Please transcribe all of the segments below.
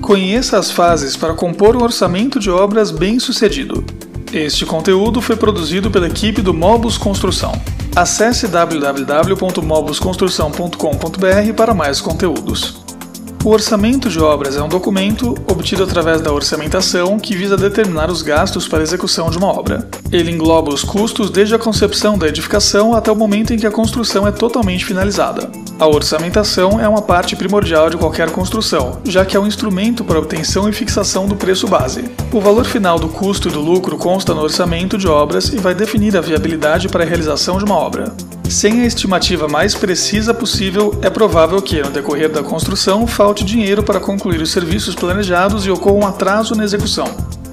Conheça as fases para compor um orçamento de obras bem-sucedido. Este conteúdo foi produzido pela equipe do Mobus Construção. Acesse www.mobusconstrução.com.br para mais conteúdos. O orçamento de obras é um documento obtido através da orçamentação que visa determinar os gastos para a execução de uma obra. Ele engloba os custos desde a concepção da edificação até o momento em que a construção é totalmente finalizada. A orçamentação é uma parte primordial de qualquer construção, já que é um instrumento para obtenção e fixação do preço base. O valor final do custo e do lucro consta no orçamento de obras e vai definir a viabilidade para a realização de uma obra. Sem a estimativa mais precisa possível, é provável que, no decorrer da construção, falte dinheiro para concluir os serviços planejados e ocorra um atraso na execução.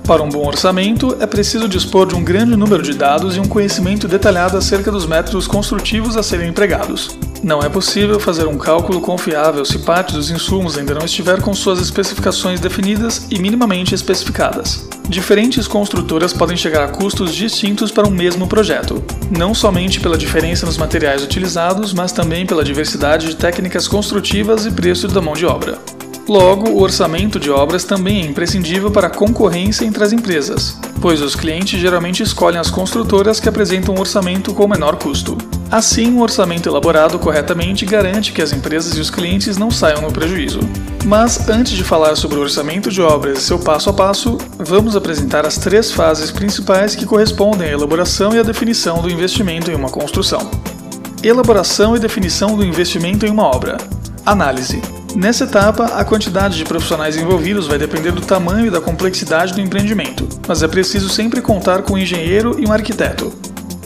Para um bom orçamento, é preciso dispor de um grande número de dados e um conhecimento detalhado acerca dos métodos construtivos a serem empregados. Não é possível fazer um cálculo confiável se parte dos insumos ainda não estiver com suas especificações definidas e minimamente especificadas. Diferentes construtoras podem chegar a custos distintos para um mesmo projeto, não somente pela diferença nos materiais utilizados, mas também pela diversidade de técnicas construtivas e preço da mão de obra. Logo, o orçamento de obras também é imprescindível para a concorrência entre as empresas, pois os clientes geralmente escolhem as construtoras que apresentam um orçamento com menor custo. Assim, um orçamento elaborado corretamente garante que as empresas e os clientes não saiam no prejuízo. Mas antes de falar sobre o orçamento de obras e seu passo a passo, vamos apresentar as três fases principais que correspondem à elaboração e à definição do investimento em uma construção. Elaboração e definição do investimento em uma obra. Análise. Nessa etapa, a quantidade de profissionais envolvidos vai depender do tamanho e da complexidade do empreendimento, mas é preciso sempre contar com um engenheiro e um arquiteto.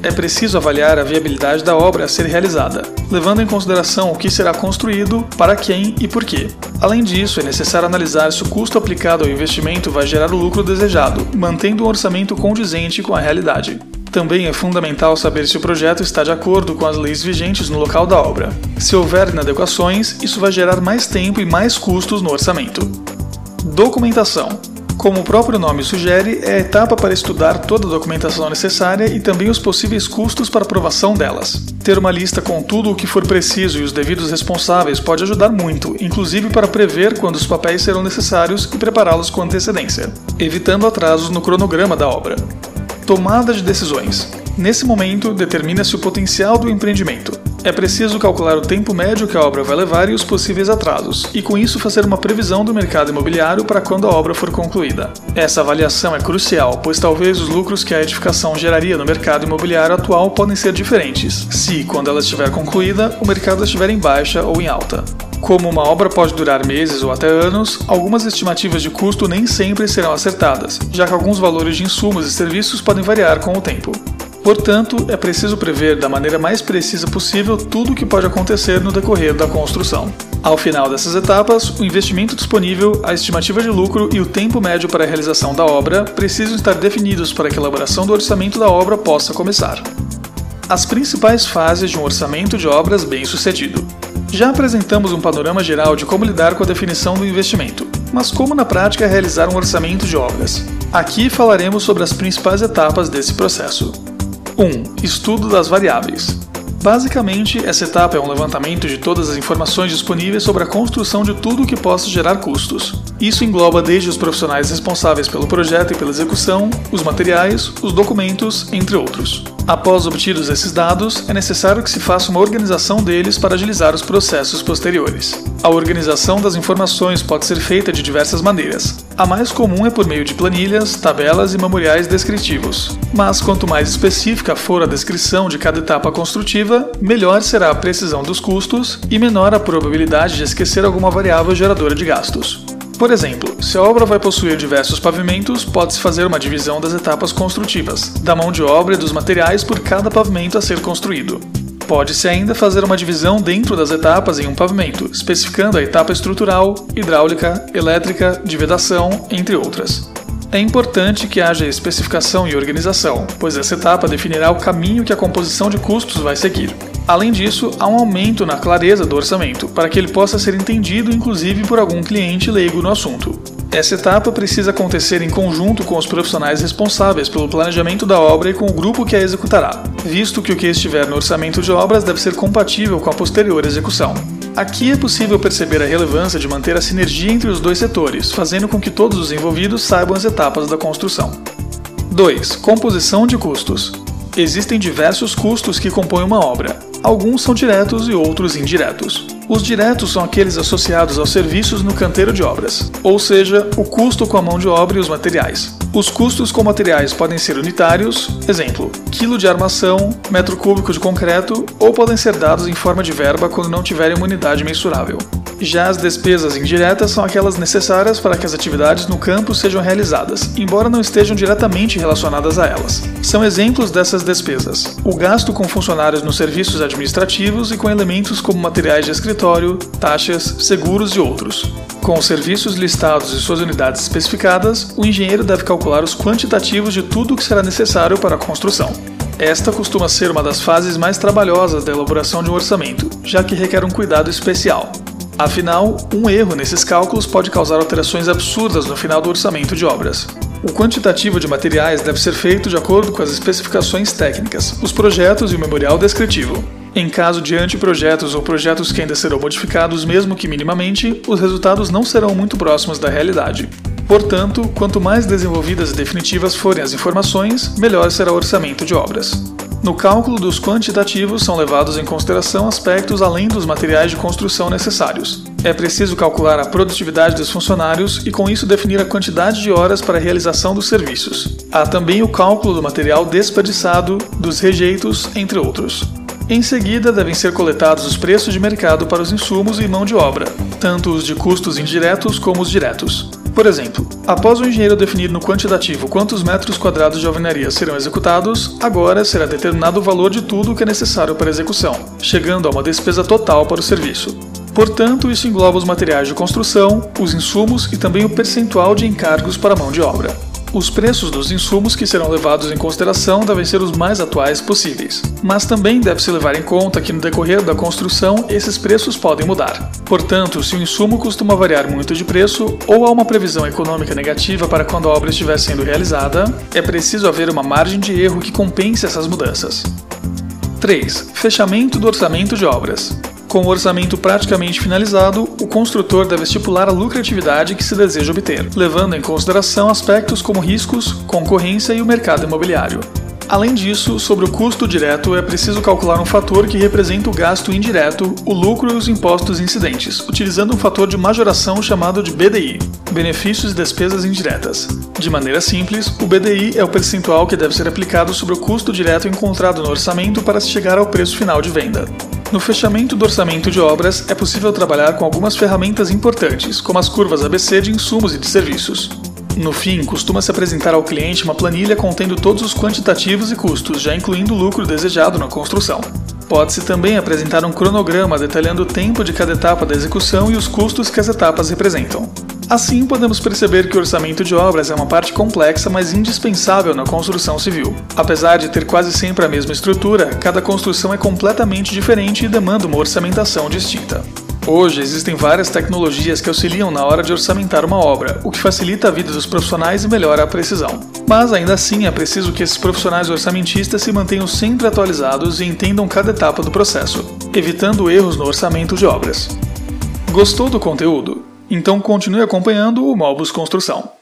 É preciso avaliar a viabilidade da obra a ser realizada, levando em consideração o que será construído, para quem e por quê. Além disso, é necessário analisar se o custo aplicado ao investimento vai gerar o lucro desejado, mantendo um orçamento condizente com a realidade. Também é fundamental saber se o projeto está de acordo com as leis vigentes no local da obra. Se houver inadequações, isso vai gerar mais tempo e mais custos no orçamento. Documentação. Como o próprio nome sugere, é a etapa para estudar toda a documentação necessária e também os possíveis custos para aprovação delas. Ter uma lista com tudo o que for preciso e os devidos responsáveis pode ajudar muito, inclusive para prever quando os papéis serão necessários e prepará-los com antecedência, evitando atrasos no cronograma da obra. Tomada de decisões. Nesse momento, determina-se o potencial do empreendimento. É preciso calcular o tempo médio que a obra vai levar e os possíveis atrasos, e com isso fazer uma previsão do mercado imobiliário para quando a obra for concluída. Essa avaliação é crucial, pois talvez os lucros que a edificação geraria no mercado imobiliário atual podem ser diferentes, se, quando ela estiver concluída, o mercado estiver em baixa ou em alta. Como uma obra pode durar meses ou até anos, algumas estimativas de custo nem sempre serão acertadas, já que alguns valores de insumos e serviços podem variar com o tempo. Portanto, é preciso prever da maneira mais precisa possível tudo o que pode acontecer no decorrer da construção. Ao final dessas etapas, o investimento disponível, a estimativa de lucro e o tempo médio para a realização da obra precisam estar definidos para que a elaboração do orçamento da obra possa começar. As principais fases de um orçamento de obras bem-sucedido. Já apresentamos um panorama geral de como lidar com a definição do investimento, mas como na prática realizar um orçamento de obras. Aqui falaremos sobre as principais etapas desse processo. 1. Estudo das variáveis. Basicamente, essa etapa é um levantamento de todas as informações disponíveis sobre a construção de tudo o que possa gerar custos. Isso engloba desde os profissionais responsáveis pelo projeto e pela execução, os materiais, os documentos, entre outros. Após obtidos esses dados, é necessário que se faça uma organização deles para agilizar os processos posteriores. A organização das informações pode ser feita de diversas maneiras. A mais comum é por meio de planilhas, tabelas e memoriais descritivos. Mas quanto mais específica for a descrição de cada etapa construtiva, melhor será a precisão dos custos e menor a probabilidade de esquecer alguma variável geradora de gastos. Por exemplo, se a obra vai possuir diversos pavimentos, pode-se fazer uma divisão das etapas construtivas, da mão de obra e dos materiais por cada pavimento a ser construído. Pode-se ainda fazer uma divisão dentro das etapas em um pavimento, especificando a etapa estrutural, hidráulica, elétrica, de vedação, entre outras. É importante que haja especificação e organização, pois essa etapa definirá o caminho que a composição de custos vai seguir. Além disso, há um aumento na clareza do orçamento, para que ele possa ser entendido inclusive por algum cliente leigo no assunto. Essa etapa precisa acontecer em conjunto com os profissionais responsáveis pelo planejamento da obra e com o grupo que a executará, visto que o que estiver no orçamento de obras deve ser compatível com a posterior execução. Aqui é possível perceber a relevância de manter a sinergia entre os dois setores, fazendo com que todos os envolvidos saibam as etapas da construção. 2. Composição de custos. Existem diversos custos que compõem uma obra. Alguns são diretos e outros indiretos. Os diretos são aqueles associados aos serviços no canteiro de obras, ou seja, o custo com a mão de obra e os materiais. Os custos com materiais podem ser unitários, exemplo, quilo de armação, metro cúbico de concreto, ou podem ser dados em forma de verba quando não tiverem uma unidade mensurável. Já as despesas indiretas são aquelas necessárias para que as atividades no campo sejam realizadas, embora não estejam diretamente relacionadas a elas. São exemplos dessas despesas: o gasto com funcionários nos serviços administrativos e com elementos como materiais de escritório, taxas, seguros e outros. Com os serviços listados e suas unidades especificadas, o engenheiro deve calcular os quantitativos de tudo o que será necessário para a construção. Esta costuma ser uma das fases mais trabalhosas da elaboração de um orçamento, já que requer um cuidado especial. Afinal, um erro nesses cálculos pode causar alterações absurdas no final do orçamento de obras. O quantitativo de materiais deve ser feito de acordo com as especificações técnicas, os projetos e o memorial descritivo. Em caso de anteprojetos ou projetos que ainda serão modificados, mesmo que minimamente, os resultados não serão muito próximos da realidade. Portanto, quanto mais desenvolvidas e definitivas forem as informações, melhor será o orçamento de obras. No cálculo dos quantitativos são levados em consideração aspectos além dos materiais de construção necessários. É preciso calcular a produtividade dos funcionários e, com isso, definir a quantidade de horas para a realização dos serviços. Há também o cálculo do material desperdiçado, dos rejeitos, entre outros. Em seguida, devem ser coletados os preços de mercado para os insumos e mão de obra, tanto os de custos indiretos como os diretos. Por exemplo, após o engenheiro definir no quantitativo quantos metros quadrados de alvenaria serão executados, agora será determinado o valor de tudo o que é necessário para a execução, chegando a uma despesa total para o serviço. Portanto, isso engloba os materiais de construção, os insumos e também o percentual de encargos para a mão de obra. Os preços dos insumos que serão levados em consideração devem ser os mais atuais possíveis, mas também deve-se levar em conta que no decorrer da construção esses preços podem mudar. Portanto, se o insumo costuma variar muito de preço ou há uma previsão econômica negativa para quando a obra estiver sendo realizada, é preciso haver uma margem de erro que compense essas mudanças. 3. Fechamento do orçamento de obras. Com o orçamento praticamente finalizado, o construtor deve estipular a lucratividade que se deseja obter, levando em consideração aspectos como riscos, concorrência e o mercado imobiliário. Além disso, sobre o custo direto é preciso calcular um fator que representa o gasto indireto, o lucro e os impostos incidentes, utilizando um fator de majoração chamado de BDI, benefícios e despesas indiretas. De maneira simples, o BDI é o percentual que deve ser aplicado sobre o custo direto encontrado no orçamento para se chegar ao preço final de venda. No fechamento do orçamento de obras, é possível trabalhar com algumas ferramentas importantes, como as curvas ABC de insumos e de serviços. No fim, costuma-se apresentar ao cliente uma planilha contendo todos os quantitativos e custos, já incluindo o lucro desejado na construção. Pode-se também apresentar um cronograma detalhando o tempo de cada etapa da execução e os custos que as etapas representam. Assim, podemos perceber que o orçamento de obras é uma parte complexa, mas indispensável na construção civil. Apesar de ter quase sempre a mesma estrutura, cada construção é completamente diferente e demanda uma orçamentação distinta. Hoje existem várias tecnologias que auxiliam na hora de orçamentar uma obra, o que facilita a vida dos profissionais e melhora a precisão. Mas ainda assim é preciso que esses profissionais orçamentistas se mantenham sempre atualizados e entendam cada etapa do processo, evitando erros no orçamento de obras. Gostou do conteúdo? Então continue acompanhando o Mobus Construção.